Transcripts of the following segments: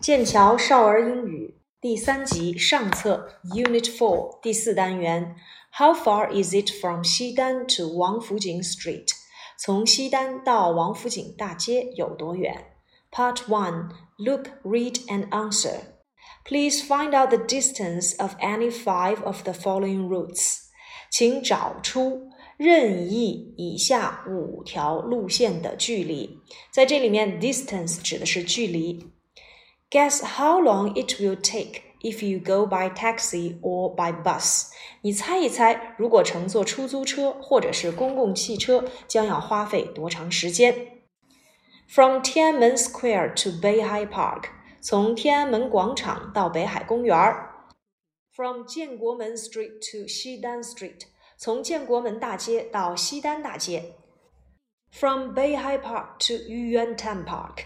剑桥少儿英语第三集上册 Unit Four 第四单元 How far is it from 西单 to 王府井 Street？从西单到王府井大街有多远？Part One Look, read and answer. Please find out the distance of any five of the following routes. 请找出任意以下五条路线的距离。在这里面，distance 指的是距离。 Guess how long it will take if you go by taxi or by bus？你猜一猜，如果乘坐出租车或者是公共汽车，将要花费多长时间？From Tiananmen Square to Beihai Park，从天安门广场到北海公园儿。From 建国门 Street to 西单 Street，从建国门大街到西单大街。From Beihai Park to Yuyuantan Park。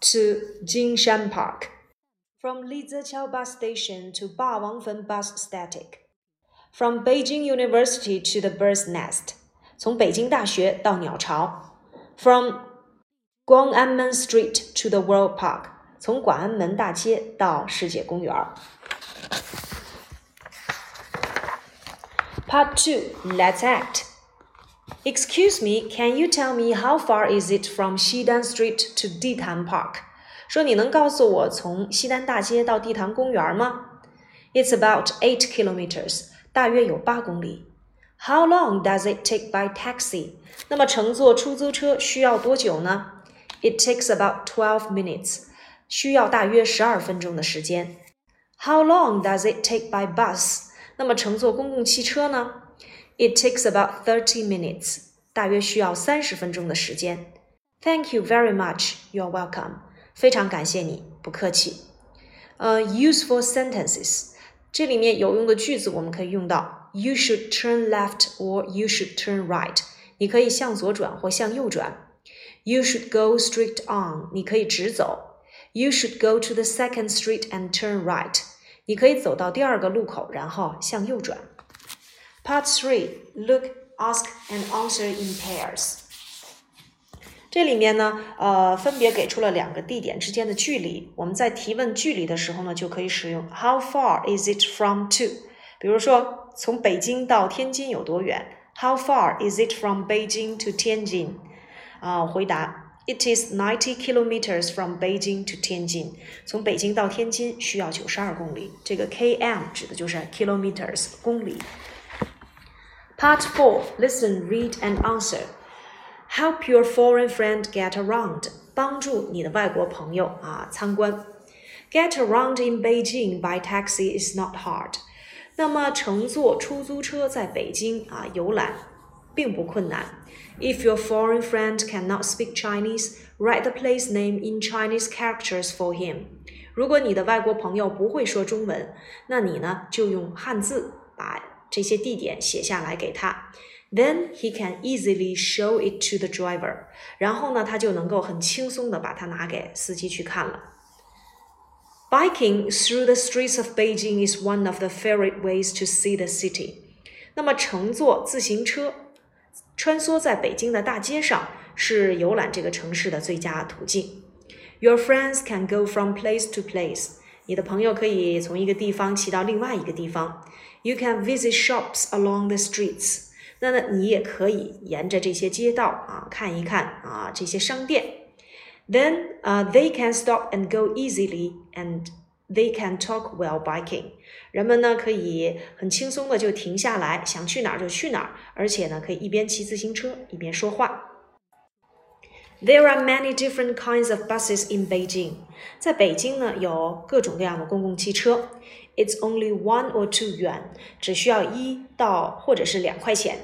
to Jinshan Park. From Liziqiao bus station to Bawangfen bus static. From Beijing University to the bird's nest. 从北京大学到鸟巢。From Guang'anmen Street to the World Park. 从广安门大街到世界公园。Part two. Let's act. Excuse me, can you tell me how far is it from Xidan Street to Ditan Park? 说你能告诉我从西单大街到地坛公园吗？It's about eight kilometers，大约有八公里。How long does it take by taxi？那么乘坐出租车需要多久呢？It takes about twelve minutes，需要大约十二分钟的时间。How long does it take by bus？那么乘坐公共汽车呢 ？It takes about thirty minutes，大约需要三十分钟的时间。Thank you very much. You're welcome. 非常感谢你，不客气。呃、uh,，useful sentences，这里面有用的句子我们可以用到：You should turn left or you should turn right。你可以向左转或向右转。You should go straight on。你可以直走。You should go to the second street and turn right。你可以走到第二个路口，然后向右转。 Part three: Look, ask, and answer in pairs. 这里面呢，呃，分别给出了两个地点之间的距离。我们在提问距离的时候呢，就可以使用 How far is it from to？比如说，从北京到天津有多远？How far is it from Beijing to Tianjin？啊，回答 It is ninety kilometers from Beijing to Tianjin。从北京到天津需要九十二公里。这个 km 指的就是 kilometers 公里。 Part 4 Listen, read, and answer. Help your foreign friend get around. 帮助你的外国朋友啊参观。Get around in Beijing by taxi is not hard. 那么乘坐出租车在北京啊游览并不困难。If your foreign friend cannot speak Chinese, write the place name in Chinese characters for him. 如果你的外国朋友不会说中文，那你呢就用汉字把 这些地点写下来给他，then he can easily show it to the driver。然后呢，他就能够很轻松的把它拿给司机去看了。Biking through the streets of Beijing is one of the favorite ways to see the city。那么乘坐自行车穿梭在北京的大街上是游览这个城市的最佳途径。Your friends can go from place to place。你的朋友可以从一个地方骑到另外一个地方。You can visit shops along the streets。那呢，你也可以沿着这些街道啊看一看啊这些商店。Then, uh, they can stop and go easily, and they can talk while biking。人们呢可以很轻松的就停下来，想去哪儿就去哪儿，而且呢可以一边骑自行车一边说话。There are many different kinds of buses in Beijing。在北京呢有各种各样的公共汽车。It's only one or two yuan，只需要一到或者是两块钱。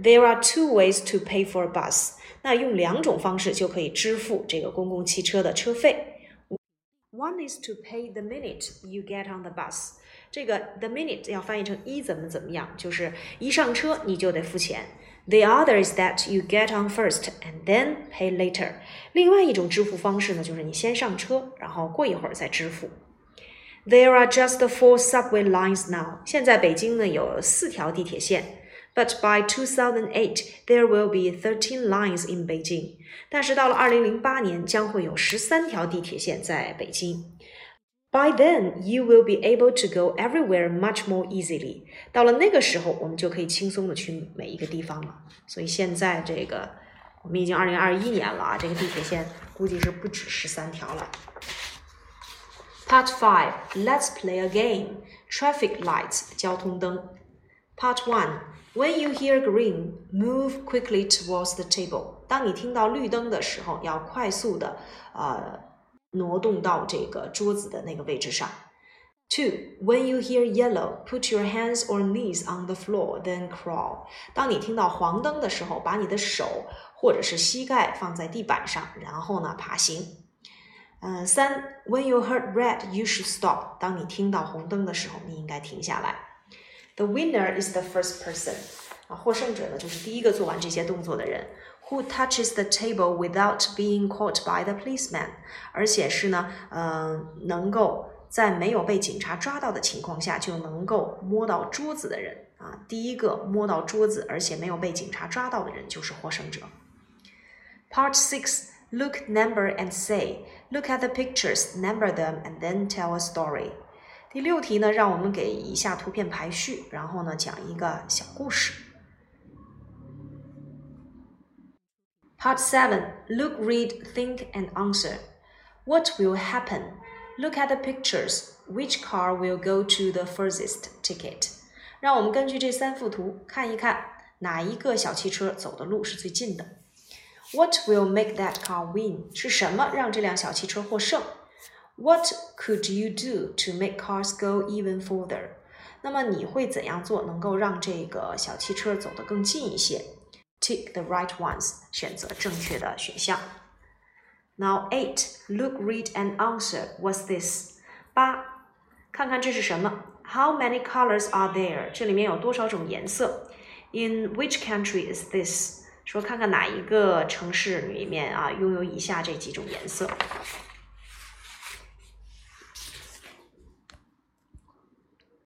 There are two ways to pay for a bus，那用两种方式就可以支付这个公共汽车的车费。 One is to pay the minute you get on the bus。这个 the minute 要翻译成一怎么怎么样，就是一上车你就得付钱。 The other is that you get on first and then pay later。另外一种支付方式呢，就是你先上车，然后过一会儿再支付。There are just four subway lines now。现在北京呢有四条地铁线。But by 2008, there will be 13 lines in Beijing. 但是到了2008年，将会有十三条地铁线在北京。 By then, you will be able to go everywhere much more easily. 到了那个时候，我们就可以轻松的去每一个地方了。所以现在这个，我们已经2021年了啊，这个地铁线估计是不止十三条了。Part five, let's play a game. Traffic lights, 交通灯。Part one. When you hear green, move quickly towards the table. 当你听到绿灯的时候，要快速的呃 挪动到这个桌子的那个位置上。Two, when you hear yellow, put your hands or knees on the floor, then crawl. 当你听到黄灯的时候，把你的手或者是膝盖放在地板上，然后呢爬行。嗯，三，when you heard red, you should stop. 当你听到红灯的时候，你应该停下来。The winner is the first person 啊，获胜者呢就是第一个做完这些动作的人。Who touches the table without being caught by the policeman？而且是呢，呃，能够在没有被警察抓到的情况下就能够摸到桌子的人啊，第一个摸到桌子而且没有被警察抓到的人就是获胜者。Part six. Look, number, and say. Look at the pictures, number them, and then tell a story. 第六题呢，让我们给以下图片排序，然后呢讲一个小故事。Part seven: Look, read, think, and answer. What will happen? Look at the pictures. Which car will go to the furthest ticket? 让我们根据这三幅图看一看哪一个小汽车走的路是最近的。What will make that car win? 是什么让这辆小汽车获胜？What could you do to make cars go even further？那么你会怎样做能够让这个小汽车走得更近一些 ？Tick the right ones，选择正确的选项。Now eight, look, read and answer. What's this？八，看看这是什么？How many colors are there？这里面有多少种颜色？In which country is this？说看看哪一个城市里面啊拥有以下这几种颜色。